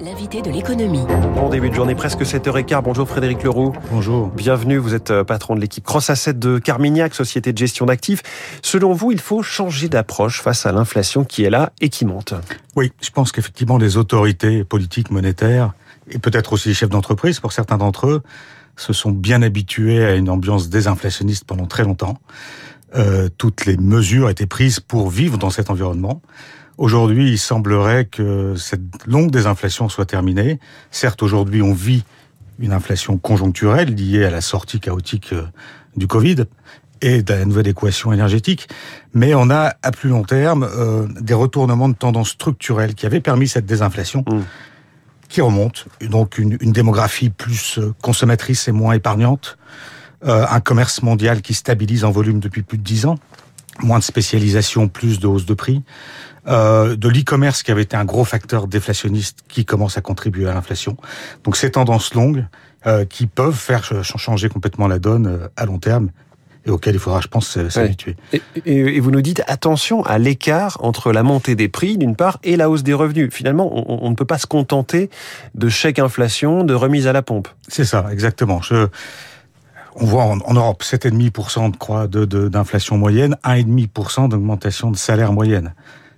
L'invité de l'économie. Bon début de journée, presque 7h15. Bonjour Frédéric Leroux. Bonjour. Bienvenue, vous êtes euh, patron de l'équipe Cross Asset de Carmignac, société de gestion d'actifs. Selon vous, il faut changer d'approche face à l'inflation qui est là et qui monte. Oui, je pense qu'effectivement les autorités politiques, monétaires, et peut-être aussi les chefs d'entreprise, pour certains d'entre eux, se sont bien habitués à une ambiance désinflationniste pendant très longtemps. Euh, toutes les mesures étaient prises pour vivre dans cet environnement. Aujourd'hui, il semblerait que cette longue désinflation soit terminée. Certes, aujourd'hui, on vit une inflation conjoncturelle liée à la sortie chaotique euh, du Covid et de la nouvelle équation énergétique, mais on a à plus long terme euh, des retournements de tendance structurelle qui avaient permis cette désinflation. Mmh. qui remonte, donc une, une, démographie plus euh, consommatrice et moins épargnante, euh, un commerce mondial qui stabilise en volume depuis plus de dix ans, moins de spécialisation, plus de hausse de prix, euh, de l'e-commerce qui avait été un gros facteur déflationniste qui commence à contribuer à l'inflation. Donc ces tendances longues euh, qui peuvent faire changer complètement la donne euh, à long terme et auquel il faudra, je pense, s'habituer. Ouais. Et, et, vous nous dites attention à l'écart entre la montée des prix, d'une part, et la hausse des revenus. Finalement, on, on ne peut pas se contenter de chèque inflation, de remise à la pompe. C'est ça, exactement. Je, on voit en, en Europe 7,5% de croix d'inflation de, de, moyenne, 1,5% d'augmentation de salaire moyenne.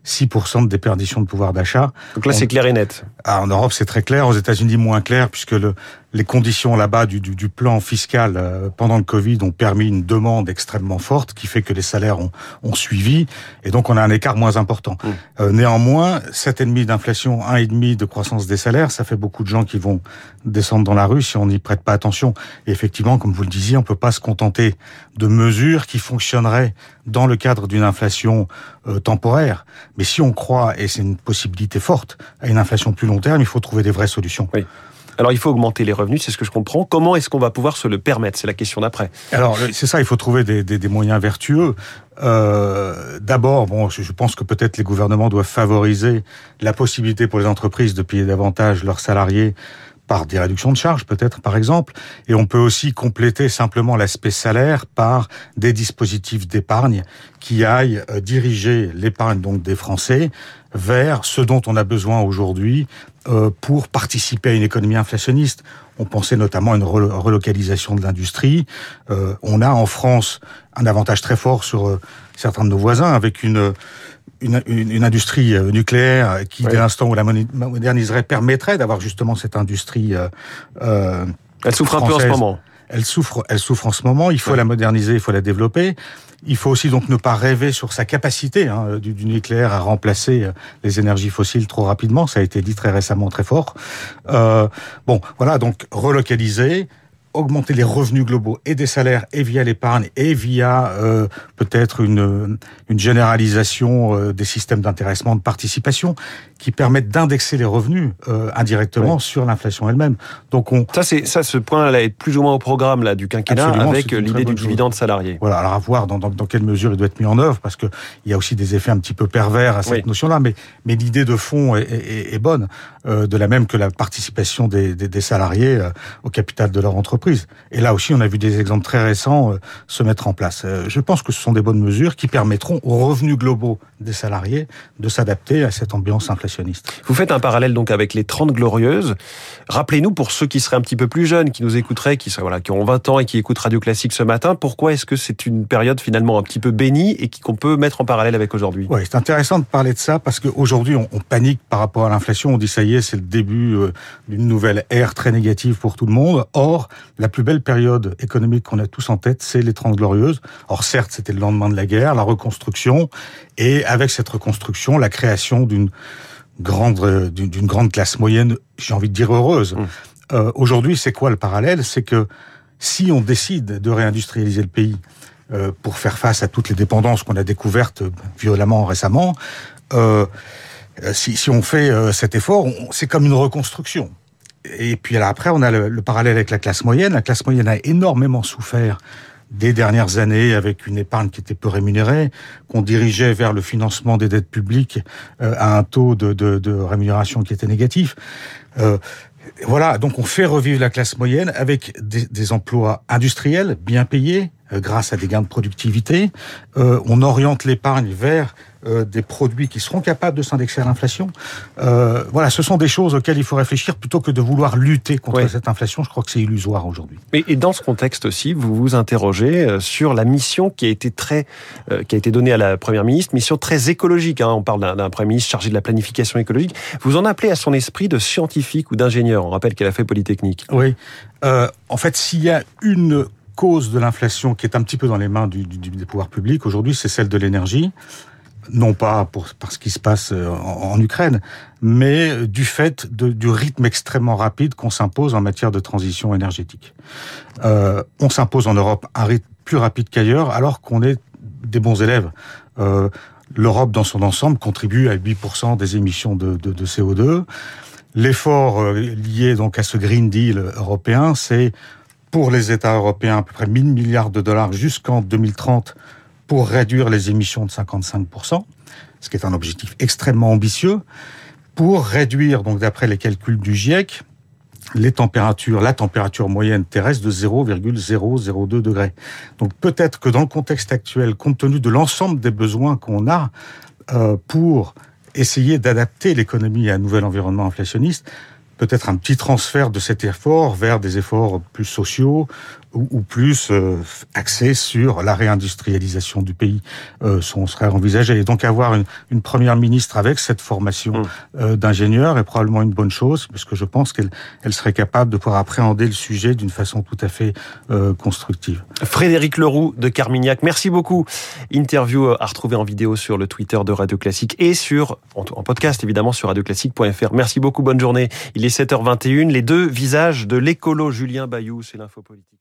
6% de déperdition de pouvoir d'achat. Donc là, c'est clair et net. Ah, en Europe, c'est très clair. Aux États-Unis, moins clair, puisque le, les conditions là-bas du, du, du, plan fiscal euh, pendant le Covid ont permis une demande extrêmement forte, qui fait que les salaires ont, ont suivi, et donc on a un écart moins important. Mmh. Euh, néanmoins, 7,5 d'inflation, 1,5 de croissance des salaires, ça fait beaucoup de gens qui vont descendre dans la rue si on n'y prête pas attention. Et effectivement, comme vous le disiez, on peut pas se contenter de mesures qui fonctionneraient dans le cadre d'une inflation euh, temporaire. Mais si on croit, et c'est une possibilité forte, à une inflation plus long terme, il faut trouver des vraies solutions. Oui. Alors il faut augmenter les revenus, c'est ce que je comprends. Comment est-ce qu'on va pouvoir se le permettre? C'est la question d'après. Alors c'est ça, il faut trouver des, moyens vertueux. Euh, D'abord, bon, je pense que peut-être les gouvernements doivent favoriser la possibilité pour les entreprises de payer davantage leurs salariés par des réductions de charges peut-être par exemple, et on peut aussi compléter simplement l'aspect salaire par des dispositifs d'épargne qui aillent euh, diriger l'épargne donc des Français vers ce dont on a besoin aujourd'hui pour participer à une économie inflationniste. On pensait notamment à une relocalisation de l'industrie. Euh, on a en France un avantage très fort sur euh, certains de nos voisins avec une une, une, une, industrie euh, nucléaire qui, oui. dès l'instant où la moderniserait, permettrait d'avoir justement cette industrie. Euh, Elle souffre française. un peu en ce moment. Elle souffre, elle souffre en ce moment. Il faut la moderniser, il faut la développer. Il faut aussi donc ne pas rêver sur sa capacité hein, du, du, nucléaire à remplacer euh, les énergies fossiles trop rapidement. Ça a été dit très récemment, très fort. Euh, bon, voilà, donc relocaliser, augmenter les revenus globaux et des salaires et via l'épargne et via euh, peut-être une, une généralisation euh, des systèmes d'intéressement, de participation qui permettent d'indexer les revenus euh, indirectement oui. sur l'inflation elle-même. Donc on ça c'est ça ce point là est plus ou moins au programme là du quinquennat avec l'idée du dividende salarié. Voilà, alors à voir dans, dans, dans, quelle mesure il doit être mis en œuvre parce que il y a aussi des effets un petit peu pervers à cette oui. notion-là, mais mais l'idée de fond est, est, est bonne, euh, de la même que la participation des, des, des salariés euh, au capital de leur entreprise. Et là aussi, on a vu des exemples très récents euh, se mettre en place. Euh, je pense que ce sont des bonnes mesures qui permettront aux revenus globaux des salariés de s'adapter à cette ambiance inflationniste. Vous faites un parallèle donc avec les 30 glorieuses. Rappelez-nous pour ceux qui seraient un petit peu plus jeunes, qui nous écouteraient, qui, seraient, voilà, qui ont 20 ans et qui écoutent Radio Classique ce matin, pourquoi est-ce que c'est une période finalement un petit peu bénie et qu'on peut mettre en parallèle avec aujourd'hui? Oui, c'est intéressant de parler de ça parce qu'aujourd'hui, on, on panique par rapport à l'inflation. On dit ça y est, c'est le début euh, d'une nouvelle ère très négative pour tout le monde. Or, la plus belle période économique qu'on a tous en tête, c'est les 30 glorieuses. Or, certes, c'était le lendemain de la guerre, la reconstruction, et avec cette reconstruction, la création d'une grande, d'une grande classe moyenne, j'ai envie de dire heureuse. Mmh. Euh, Aujourd'hui, c'est quoi le parallèle? C'est que si on décide de réindustrialiser le pays euh, pour faire face à toutes les dépendances qu'on a découvertes violemment récemment, euh, si, si, on fait cet effort, c'est comme une reconstruction. Et puis après, on a le, le, parallèle avec la classe moyenne. La classe moyenne a énormément souffert des dernières années avec une épargne qui était peu rémunérée, qu'on dirigeait vers le financement des dettes publiques euh, à un taux de, rémunération qui était négatif. Euh, voilà, donc on fait revivre la classe moyenne avec des emplois industriels bien payés, grâce à des gains de productivité. on oriente l'épargne vers des produits qui seront capables de s'indexer à l'inflation. voilà, ce sont des choses auxquelles il faut réfléchir plutôt que de vouloir lutter contre cette inflation. Je crois que c'est illusoire aujourd'hui. Et dans ce contexte aussi, vous vous interrogez sur la mission qui a été très, qui a été donnée à la première ministre, mission très écologique. Hein. On parle d'un premier ministre chargé de la planification écologique. Vous en appelez à son esprit de scientifique ou d'ingénieur. On rappelle qu'elle a fait Polytechnique. Oui. Euh, en fait, s'il y a une cause de l'inflation qui est un petit peu dans les mains du, du, des pouvoirs publics aujourd'hui, c'est celle de l'énergie. Non pas pour, par ce qui se passe euh, en, Ukraine, mais du fait du rythme extrêmement rapide qu'on s'impose en matière de transition énergétique. Euh, on s'impose en Europe un rythme plus rapide qu'ailleurs, alors qu'on est des bons élèves. Euh, L'Europe, dans son ensemble, contribue à 8% des émissions de, de, de CO2. L'effort lié donc à ce Green Deal européen, c'est pour les États européens à peu près 1000 milliards de dollars jusqu'en 2030 pour réduire les émissions de 55%, ce qui est un objectif extrêmement ambitieux, pour réduire, donc d'après les calculs du GIEC, les températures, la température moyenne terrestre de 0,002 degrés. Donc peut-être que dans le contexte actuel, compte tenu de l'ensemble des besoins qu'on a euh, pour essayer d'adapter l'économie à un nouvel environnement inflationniste, peut-être un petit transfert de cet effort vers des efforts plus sociaux ou, plus euh, sur la réindustrialisation du pays euh, sont, serait envisagé. Et donc avoir une, une, première ministre avec cette formation mmh. euh, d'ingénieur est probablement une bonne chose, parce que je pense qu'elle elle serait capable de pouvoir appréhender le sujet d'une façon tout à fait euh, constructive. Frédéric Leroux de Carmignac, merci beaucoup. Interview à retrouver en vidéo sur le Twitter de Radio Classique et sur en, en podcast évidemment sur radioclassique.fr. Merci beaucoup, bonne journée. Il est 7h21, les deux visages de l'écolo Julien Bayou, c'est l'info politique.